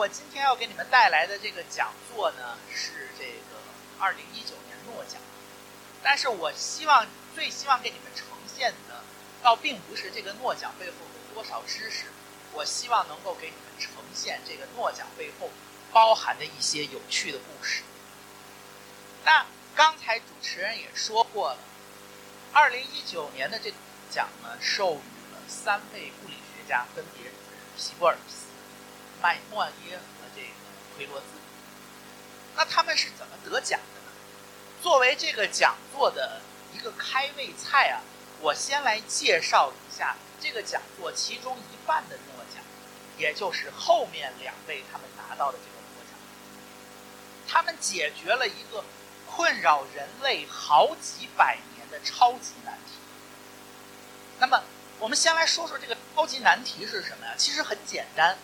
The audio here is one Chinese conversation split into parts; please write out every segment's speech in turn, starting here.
我今天要给你们带来的这个讲座呢，是这个二零一九年诺奖。但是我希望最希望给你们呈现的，倒并不是这个诺奖背后的多少知识，我希望能够给你们呈现这个诺奖背后包含的一些有趣的故事。那刚才主持人也说过了，二零一九年的这个奖呢，授予了三位物理学家，分别是希伯尔斯、麦莫耶和这个奎罗兹。那他们是怎么得奖的呢？作为这个讲座的一个开胃菜啊，我先来介绍一下这个讲座其中一半的诺奖，也就是后面两位他们拿到的这个诺奖。他们解决了一个。困扰人类好几百年的超级难题。那么，我们先来说说这个超级难题是什么呀？其实很简单。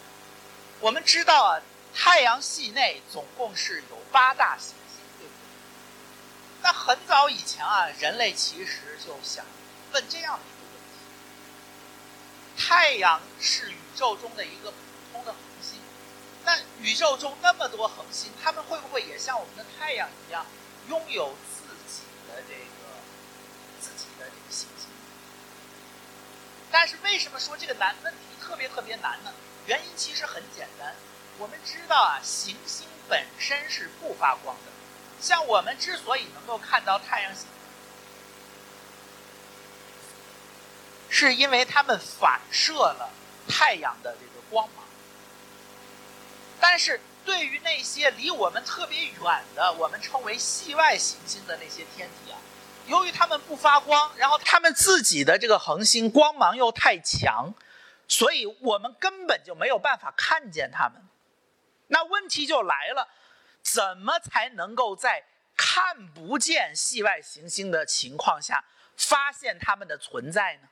我们知道啊，太阳系内总共是有八大行星，对不对？那很早以前啊，人类其实就想问这样的一个问题：太阳是宇宙中的一个普通的恒星，那宇宙中那么多恒星，它们会不会也像我们的太阳一样？拥有自己的这个自己的这个行星，但是为什么说这个难问题特别特别难呢？原因其实很简单，我们知道啊，行星本身是不发光的，像我们之所以能够看到太阳系，是因为它们反射了太阳的这个光芒，但是。对于那些离我们特别远的，我们称为系外行星的那些天体啊，由于它们不发光，然后它们自己的这个恒星光芒又太强，所以我们根本就没有办法看见它们。那问题就来了，怎么才能够在看不见系外行星的情况下发现它们的存在呢？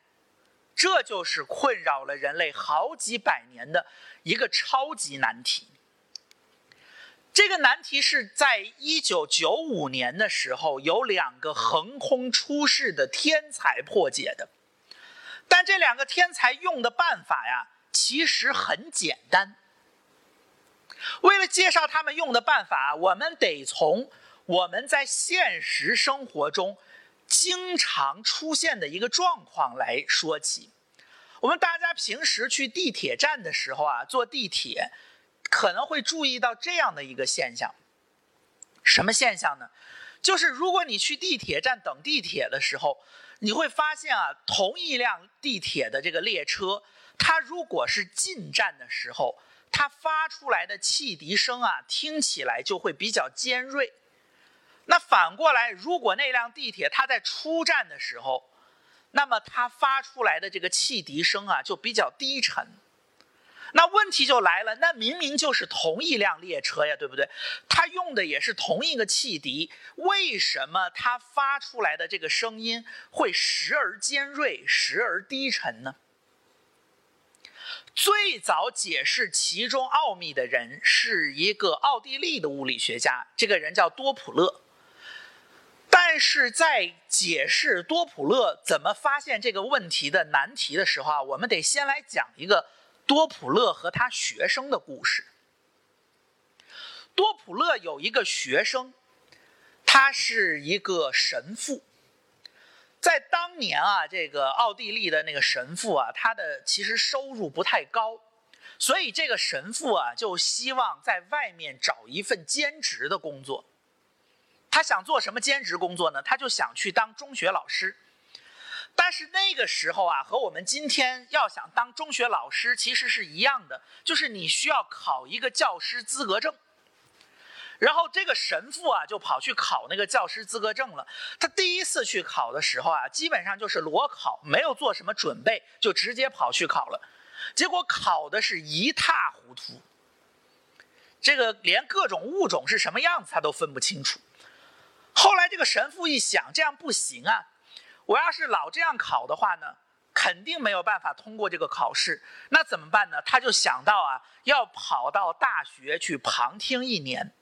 这就是困扰了人类好几百年的一个超级难题。这个难题是在一九九五年的时候，有两个横空出世的天才破解的。但这两个天才用的办法呀，其实很简单。为了介绍他们用的办法，我们得从我们在现实生活中经常出现的一个状况来说起。我们大家平时去地铁站的时候啊，坐地铁。可能会注意到这样的一个现象，什么现象呢？就是如果你去地铁站等地铁的时候，你会发现啊，同一辆地铁的这个列车，它如果是进站的时候，它发出来的汽笛声啊，听起来就会比较尖锐。那反过来，如果那辆地铁它在出站的时候，那么它发出来的这个汽笛声啊，就比较低沉。那问题就来了，那明明就是同一辆列车呀，对不对？它用的也是同一个汽笛，为什么它发出来的这个声音会时而尖锐，时而低沉呢？最早解释其中奥秘的人是一个奥地利的物理学家，这个人叫多普勒。但是在解释多普勒怎么发现这个问题的难题的时候啊，我们得先来讲一个。多普勒和他学生的故事。多普勒有一个学生，他是一个神父。在当年啊，这个奥地利的那个神父啊，他的其实收入不太高，所以这个神父啊，就希望在外面找一份兼职的工作。他想做什么兼职工作呢？他就想去当中学老师。但是那个时候啊，和我们今天要想当中学老师其实是一样的，就是你需要考一个教师资格证。然后这个神父啊，就跑去考那个教师资格证了。他第一次去考的时候啊，基本上就是裸考，没有做什么准备，就直接跑去考了。结果考的是一塌糊涂，这个连各种物种是什么样子他都分不清楚。后来这个神父一想，这样不行啊。我要是老这样考的话呢，肯定没有办法通过这个考试。那怎么办呢？他就想到啊，要跑到大学去旁听一年。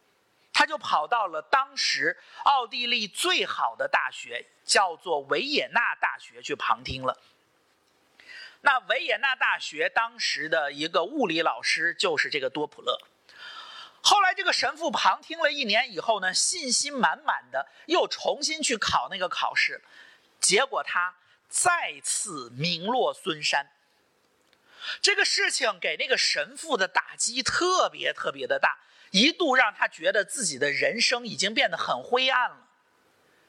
他就跑到了当时奥地利最好的大学，叫做维也纳大学去旁听了。那维也纳大学当时的一个物理老师就是这个多普勒。后来这个神父旁听了一年以后呢，信心满满的又重新去考那个考试，结果他再次名落孙山。这个事情给那个神父的打击特别特别的大，一度让他觉得自己的人生已经变得很灰暗了。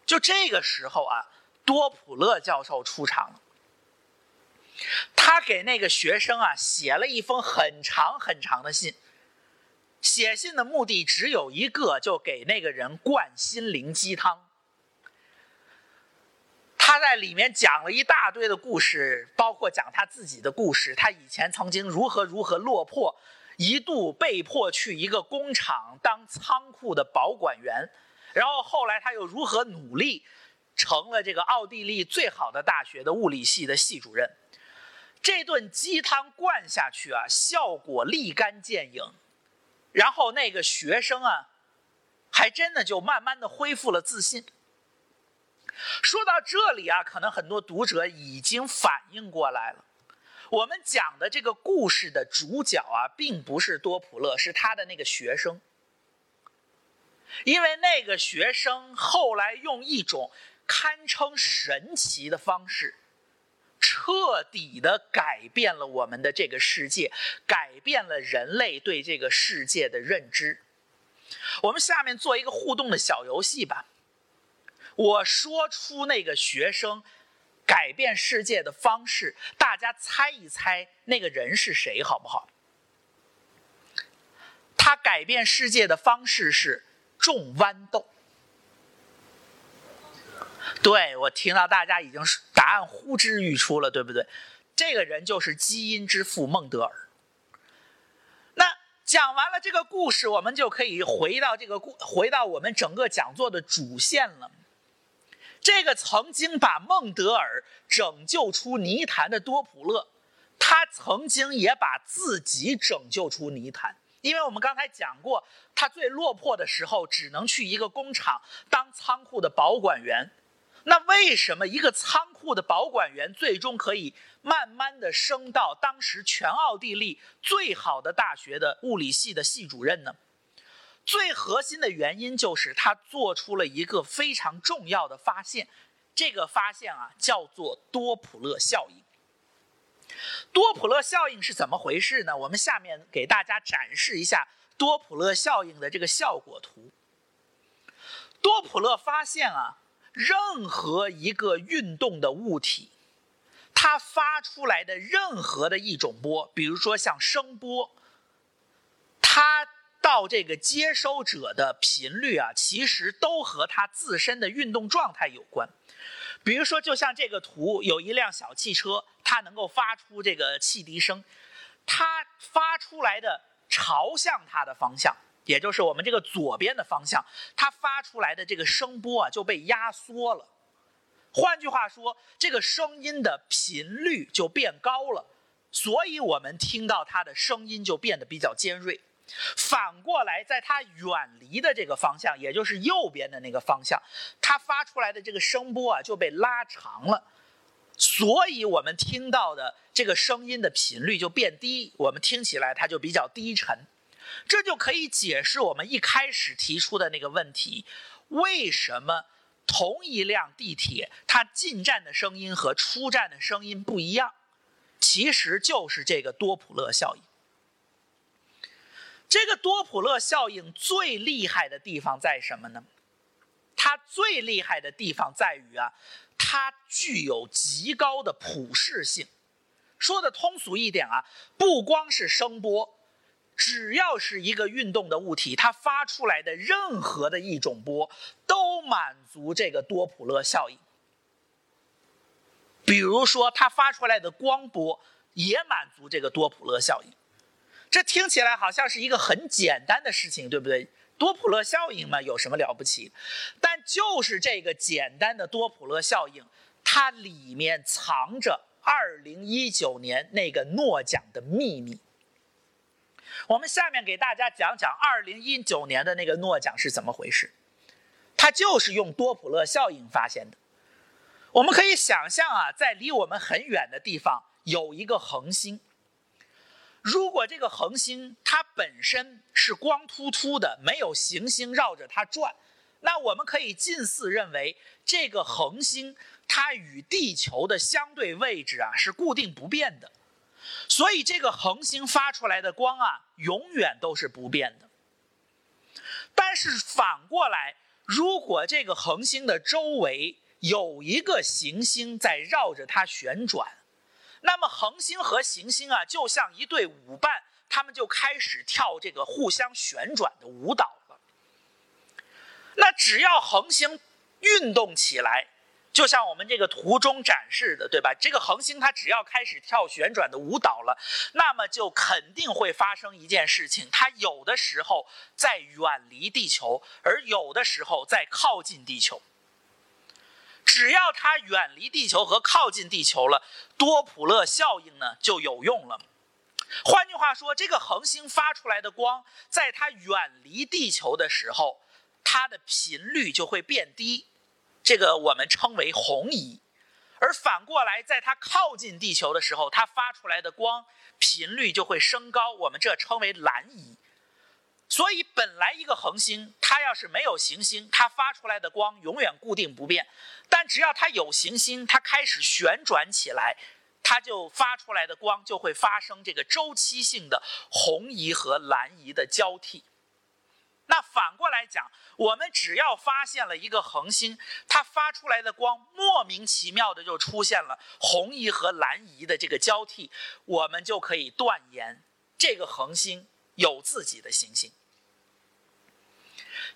就这个时候啊，多普勒教授出场了。他给那个学生啊写了一封很长很长的信，写信的目的只有一个，就给那个人灌心灵鸡汤。他在里面讲了一大堆的故事，包括讲他自己的故事，他以前曾经如何如何落魄，一度被迫去一个工厂当仓库的保管员，然后后来他又如何努力，成了这个奥地利最好的大学的物理系的系主任。这顿鸡汤灌下去啊，效果立竿见影，然后那个学生啊，还真的就慢慢的恢复了自信。说到这里啊，可能很多读者已经反应过来了，我们讲的这个故事的主角啊，并不是多普勒，是他的那个学生，因为那个学生后来用一种堪称神奇的方式。彻底的改变了我们的这个世界，改变了人类对这个世界的认知。我们下面做一个互动的小游戏吧。我说出那个学生改变世界的方式，大家猜一猜那个人是谁，好不好？他改变世界的方式是种豌豆。对我听到大家已经答案呼之欲出了，对不对？这个人就是基因之父孟德尔。那讲完了这个故事，我们就可以回到这个故，回到我们整个讲座的主线了。这个曾经把孟德尔拯救出泥潭的多普勒，他曾经也把自己拯救出泥潭，因为我们刚才讲过，他最落魄的时候只能去一个工厂当仓库的保管员。那为什么一个仓库的保管员最终可以慢慢的升到当时全奥地利最好的大学的物理系的系主任呢？最核心的原因就是他做出了一个非常重要的发现，这个发现啊叫做多普勒效应。多普勒效应是怎么回事呢？我们下面给大家展示一下多普勒效应的这个效果图。多普勒发现啊。任何一个运动的物体，它发出来的任何的一种波，比如说像声波，它到这个接收者的频率啊，其实都和它自身的运动状态有关。比如说，就像这个图，有一辆小汽车，它能够发出这个汽笛声，它发出来的朝向它的方向。也就是我们这个左边的方向，它发出来的这个声波啊就被压缩了。换句话说，这个声音的频率就变高了，所以我们听到它的声音就变得比较尖锐。反过来，在它远离的这个方向，也就是右边的那个方向，它发出来的这个声波啊就被拉长了，所以我们听到的这个声音的频率就变低，我们听起来它就比较低沉。这就可以解释我们一开始提出的那个问题：为什么同一辆地铁它进站的声音和出站的声音不一样？其实就是这个多普勒效应。这个多普勒效应最厉害的地方在什么呢？它最厉害的地方在于啊，它具有极高的普适性。说的通俗一点啊，不光是声波。只要是一个运动的物体，它发出来的任何的一种波，都满足这个多普勒效应。比如说，它发出来的光波也满足这个多普勒效应。这听起来好像是一个很简单的事情，对不对？多普勒效应嘛，有什么了不起？但就是这个简单的多普勒效应，它里面藏着2019年那个诺奖的秘密。我们下面给大家讲讲2019年的那个诺奖是怎么回事。它就是用多普勒效应发现的。我们可以想象啊，在离我们很远的地方有一个恒星，如果这个恒星它本身是光秃秃的，没有行星绕着它转，那我们可以近似认为这个恒星它与地球的相对位置啊是固定不变的，所以这个恒星发出来的光啊永远都是不变的。但是反过来，如果这个恒星的周围有一个行星在绕着它旋转，那么恒星和行星啊，就像一对舞伴，他们就开始跳这个互相旋转的舞蹈了。那只要恒星运动起来，就像我们这个图中展示的，对吧？这个恒星它只要开始跳旋转的舞蹈了，那么就肯定会发生一件事情：它有的时候在远离地球，而有的时候在靠近地球。只要它远离地球和靠近地球了，多普勒效应呢就有用了。换句话说，这个恒星发出来的光，在它远离地球的时候，它的频率就会变低，这个我们称为红移；而反过来，在它靠近地球的时候，它发出来的光频率就会升高，我们这称为蓝移。所以，本来一个恒星，它要是没有行星，它发出来的光永远固定不变；但只要它有行星，它开始旋转起来，它就发出来的光就会发生这个周期性的红移和蓝移的交替。那反过来讲，我们只要发现了一个恒星，它发出来的光莫名其妙的就出现了红移和蓝移的这个交替，我们就可以断言这个恒星有自己的行星。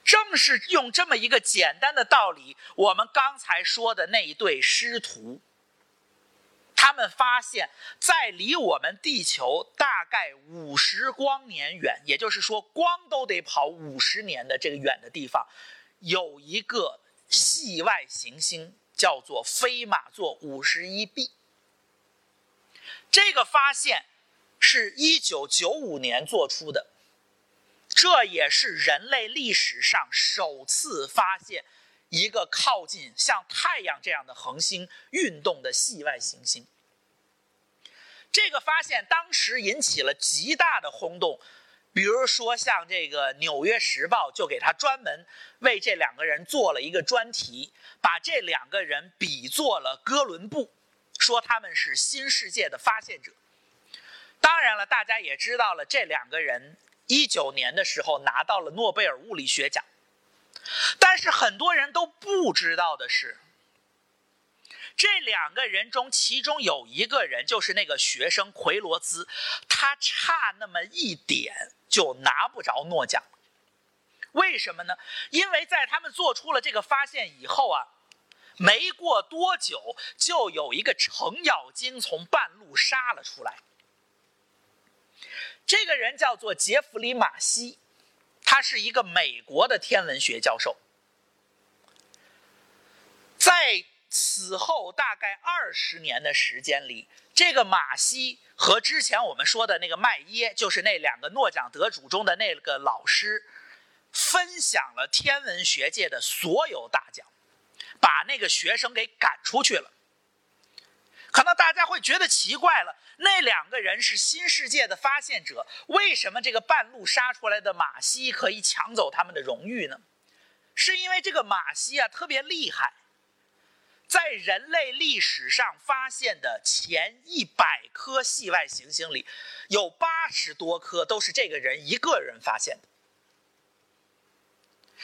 正是用这么一个简单的道理，我们刚才说的那一对师徒，他们发现，在离我们地球大概五十光年远，也就是说光都得跑五十年的这个远的地方，有一个系外行星，叫做飞马座五十一 b。这个发现是一九九五年做出的。这也是人类历史上首次发现一个靠近像太阳这样的恒星运动的系外行星。这个发现当时引起了极大的轰动，比如说像这个《纽约时报》就给他专门为这两个人做了一个专题，把这两个人比作了哥伦布，说他们是新世界的发现者。当然了，大家也知道了这两个人。一九年的时候拿到了诺贝尔物理学奖，但是很多人都不知道的是，这两个人中，其中有一个人就是那个学生奎罗兹，他差那么一点就拿不着诺奖。为什么呢？因为在他们做出了这个发现以后啊，没过多久就有一个程咬金从半路杀了出来。这个人叫做杰弗里·马西，他是一个美国的天文学教授。在此后大概二十年的时间里，这个马西和之前我们说的那个麦耶，就是那两个诺奖得主中的那个老师，分享了天文学界的所有大奖，把那个学生给赶出去了。可能大家会觉得奇怪了，那两个人是新世界的发现者，为什么这个半路杀出来的马西可以抢走他们的荣誉呢？是因为这个马西啊特别厉害，在人类历史上发现的前一百颗系外行星里，有八十多颗都是这个人一个人发现的。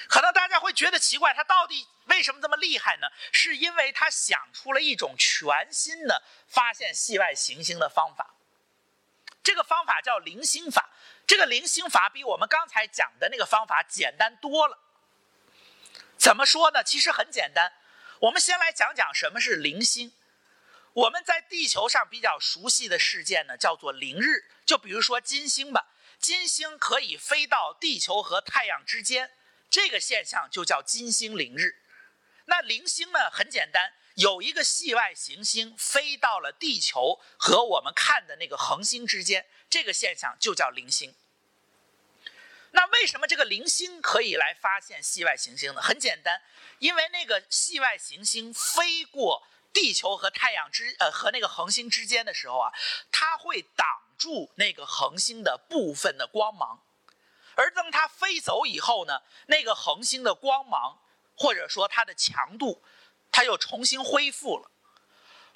可能大家觉得奇怪，他到底为什么这么厉害呢？是因为他想出了一种全新的发现系外行星的方法。这个方法叫零星法。这个零星法比我们刚才讲的那个方法简单多了。怎么说呢？其实很简单。我们先来讲讲什么是零星。我们在地球上比较熟悉的事件呢，叫做凌日。就比如说金星吧，金星可以飞到地球和太阳之间。这个现象就叫金星凌日。那零星呢？很简单，有一个系外行星飞到了地球和我们看的那个恒星之间，这个现象就叫零星。那为什么这个零星可以来发现系外行星呢？很简单，因为那个系外行星飞过地球和太阳之呃和那个恒星之间的时候啊，它会挡住那个恒星的部分的光芒，而当它飞走以后呢，那个恒星的光芒或者说它的强度，它又重新恢复了。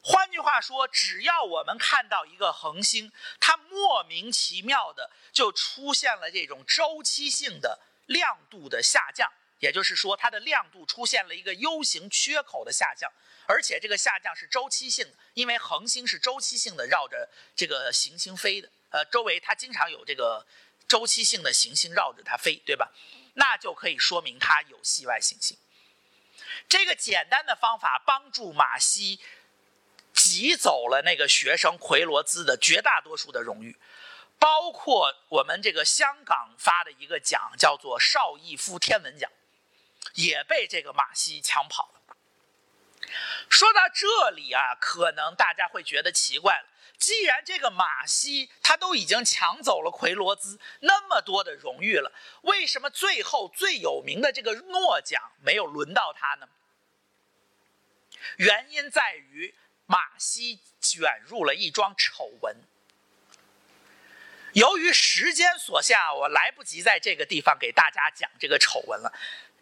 换句话说，只要我们看到一个恒星，它莫名其妙的就出现了这种周期性的亮度的下降，也就是说，它的亮度出现了一个 U 型缺口的下降。而且这个下降是周期性的，因为恒星是周期性的绕着这个行星飞的，呃，周围它经常有这个周期性的行星绕着它飞，对吧？那就可以说明它有系外行星。这个简单的方法帮助马西挤走了那个学生奎罗兹的绝大多数的荣誉，包括我们这个香港发的一个奖，叫做邵逸夫天文奖，也被这个马西抢跑了。说到这里啊，可能大家会觉得奇怪了。既然这个马西他都已经抢走了奎罗兹那么多的荣誉了，为什么最后最有名的这个诺奖没有轮到他呢？原因在于马西卷入了一桩丑闻。由于时间所限，我来不及在这个地方给大家讲这个丑闻了。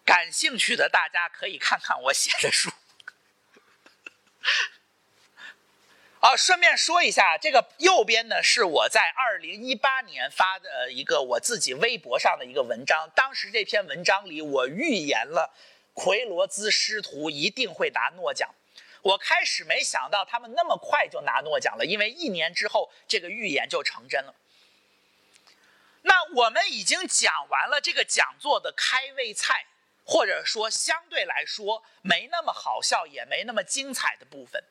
感兴趣的大家可以看看我写的书。啊，顺便说一下，这个右边呢是我在二零一八年发的一个我自己微博上的一个文章。当时这篇文章里，我预言了奎罗兹师徒一定会拿诺奖。我开始没想到他们那么快就拿诺奖了，因为一年之后这个预言就成真了。那我们已经讲完了这个讲座的开胃菜。或者说，相对来说没那么好笑，也没那么精彩的部分。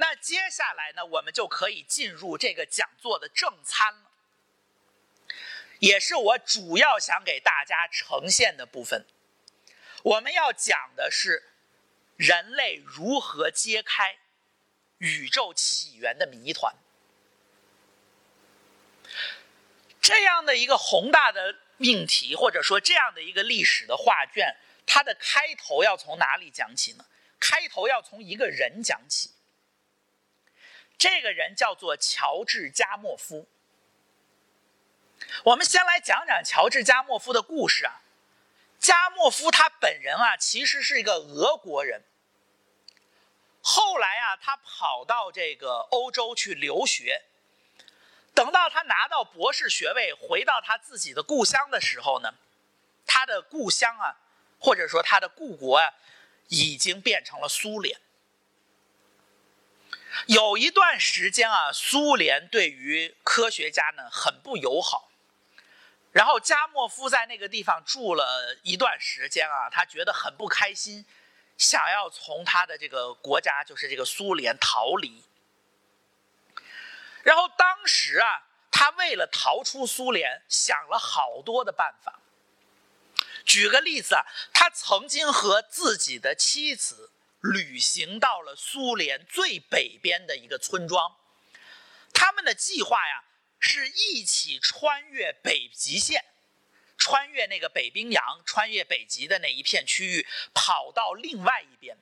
那接下来呢，我们就可以进入这个讲座的正餐了，也是我主要想给大家呈现的部分。我们要讲的是人类如何揭开宇宙起源的谜团。这样的一个宏大的。命题或者说这样的一个历史的画卷，它的开头要从哪里讲起呢？开头要从一个人讲起。这个人叫做乔治加莫夫。我们先来讲讲乔治加莫夫的故事啊。加莫夫他本人啊，其实是一个俄国人。后来啊，他跑到这个欧洲去留学。等到他拿到博士学位，回到他自己的故乡的时候呢，他的故乡啊，或者说他的故国啊，已经变成了苏联。有一段时间啊，苏联对于科学家呢很不友好。然后加莫夫在那个地方住了一段时间啊，他觉得很不开心，想要从他的这个国家，就是这个苏联逃离。然后当时啊，他为了逃出苏联，想了好多的办法。举个例子啊，他曾经和自己的妻子旅行到了苏联最北边的一个村庄。他们的计划呀，是一起穿越北极线，穿越那个北冰洋，穿越北极的那一片区域，跑到另外一边。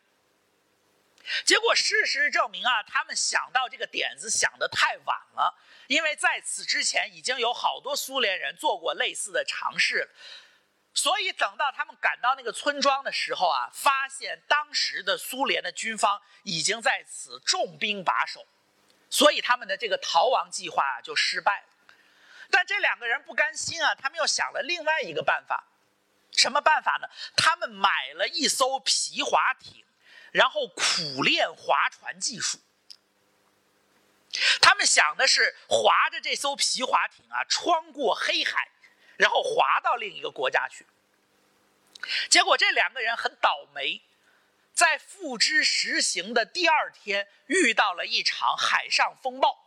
结果事实证明啊，他们想到这个点子想得太晚了，因为在此之前已经有好多苏联人做过类似的尝试，所以等到他们赶到那个村庄的时候啊，发现当时的苏联的军方已经在此重兵把守，所以他们的这个逃亡计划就失败了。但这两个人不甘心啊，他们又想了另外一个办法，什么办法呢？他们买了一艘皮划艇。然后苦练划船技术，他们想的是划着这艘皮划艇啊，穿过黑海，然后划到另一个国家去。结果这两个人很倒霉，在付之实行的第二天遇到了一场海上风暴。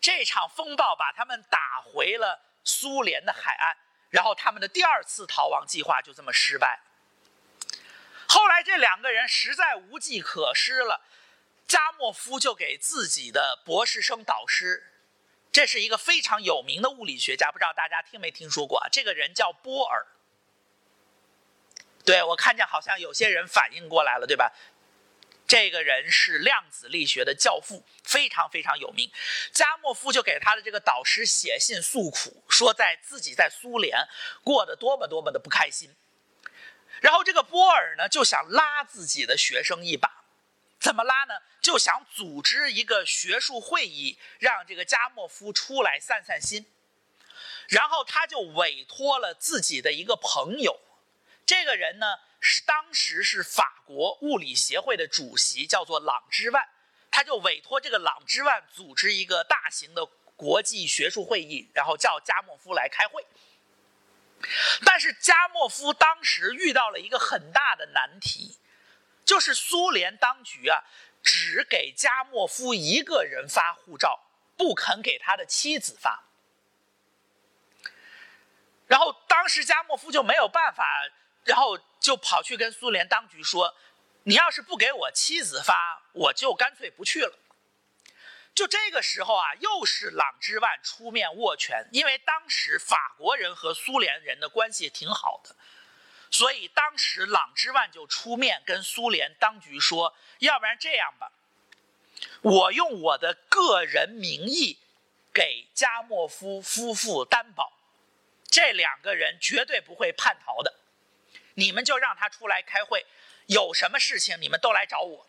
这场风暴把他们打回了苏联的海岸，然后他们的第二次逃亡计划就这么失败。后来这两个人实在无计可施了，加莫夫就给自己的博士生导师，这是一个非常有名的物理学家，不知道大家听没听说过？这个人叫波尔。对我看见好像有些人反应过来了，对吧？这个人是量子力学的教父，非常非常有名。加莫夫就给他的这个导师写信诉苦，说在自己在苏联过得多么多么的不开心。然后这个波尔呢就想拉自己的学生一把，怎么拉呢？就想组织一个学术会议，让这个加莫夫出来散散心。然后他就委托了自己的一个朋友，这个人呢。是当时是法国物理协会的主席，叫做朗之万，他就委托这个朗之万组织一个大型的国际学术会议，然后叫加莫夫来开会。但是加莫夫当时遇到了一个很大的难题，就是苏联当局啊，只给加莫夫一个人发护照，不肯给他的妻子发。然后当时加莫夫就没有办法。然后就跑去跟苏联当局说：“你要是不给我妻子发，我就干脆不去了。”就这个时候啊，又是朗之万出面握拳，因为当时法国人和苏联人的关系挺好的，所以当时朗之万就出面跟苏联当局说：“要不然这样吧，我用我的个人名义给加莫夫夫妇担保，这两个人绝对不会叛逃的。”你们就让他出来开会，有什么事情你们都来找我。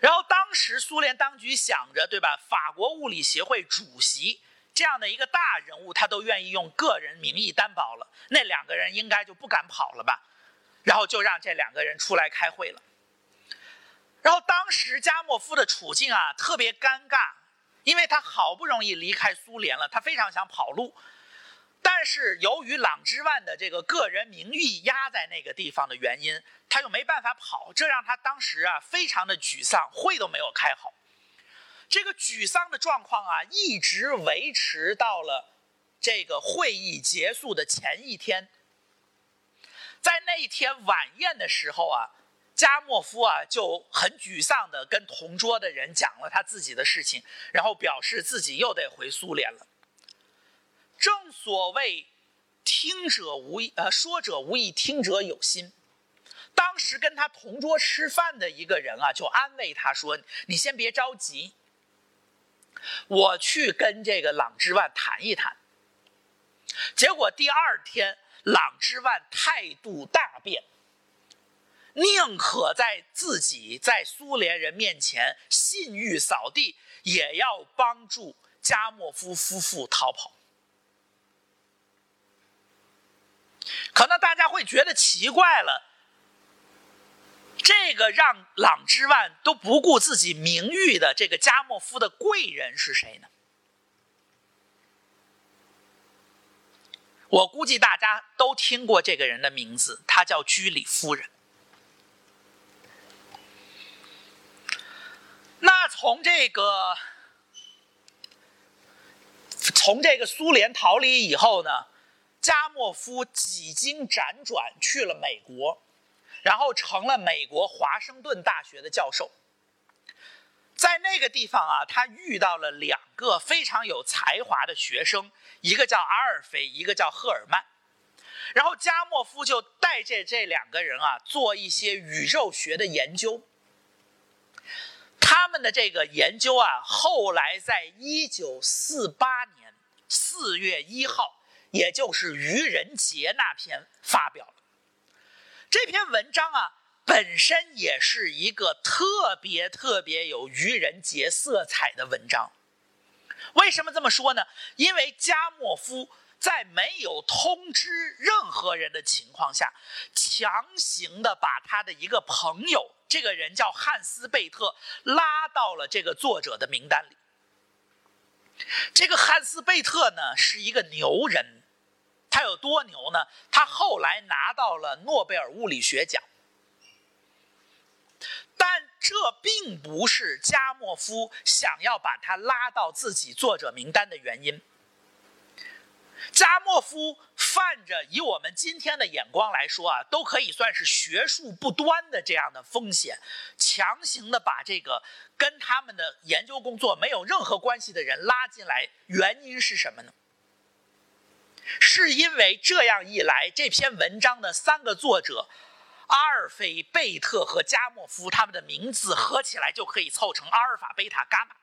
然后当时苏联当局想着，对吧？法国物理协会主席这样的一个大人物，他都愿意用个人名义担保了，那两个人应该就不敢跑了吧？然后就让这两个人出来开会了。然后当时加莫夫的处境啊特别尴尬，因为他好不容易离开苏联了，他非常想跑路。但是由于朗之万的这个个人名誉压在那个地方的原因，他又没办法跑，这让他当时啊非常的沮丧，会都没有开好。这个沮丧的状况啊一直维持到了这个会议结束的前一天。在那一天晚宴的时候啊，加莫夫啊就很沮丧的跟同桌的人讲了他自己的事情，然后表示自己又得回苏联了。正所谓，听者无意，呃，说者无意，听者有心。当时跟他同桌吃饭的一个人啊，就安慰他说：“你先别着急，我去跟这个朗之万谈一谈。”结果第二天，朗之万态度大变，宁可在自己在苏联人面前信誉扫地，也要帮助加莫夫夫妇逃跑。可能大家会觉得奇怪了，这个让朗之万都不顾自己名誉的这个加莫夫的贵人是谁呢？我估计大家都听过这个人的名字，他叫居里夫人。那从这个从这个苏联逃离以后呢？加莫夫几经辗转去了美国，然后成了美国华盛顿大学的教授。在那个地方啊，他遇到了两个非常有才华的学生，一个叫阿尔菲，一个叫赫尔曼。然后加莫夫就带着这两个人啊，做一些宇宙学的研究。他们的这个研究啊，后来在一九四八年四月一号。也就是愚人节那篇发表这篇文章啊，本身也是一个特别特别有愚人节色彩的文章。为什么这么说呢？因为加莫夫在没有通知任何人的情况下，强行的把他的一个朋友，这个人叫汉斯贝特，拉到了这个作者的名单里。这个汉斯贝特呢，是一个牛人。他有多牛呢？他后来拿到了诺贝尔物理学奖，但这并不是加莫夫想要把他拉到自己作者名单的原因。加莫夫犯着以我们今天的眼光来说啊，都可以算是学术不端的这样的风险，强行的把这个跟他们的研究工作没有任何关系的人拉进来，原因是什么呢？是因为这样一来，这篇文章的三个作者阿尔菲、贝特和加莫夫他们的名字合起来就可以凑成阿尔法、贝塔、伽马。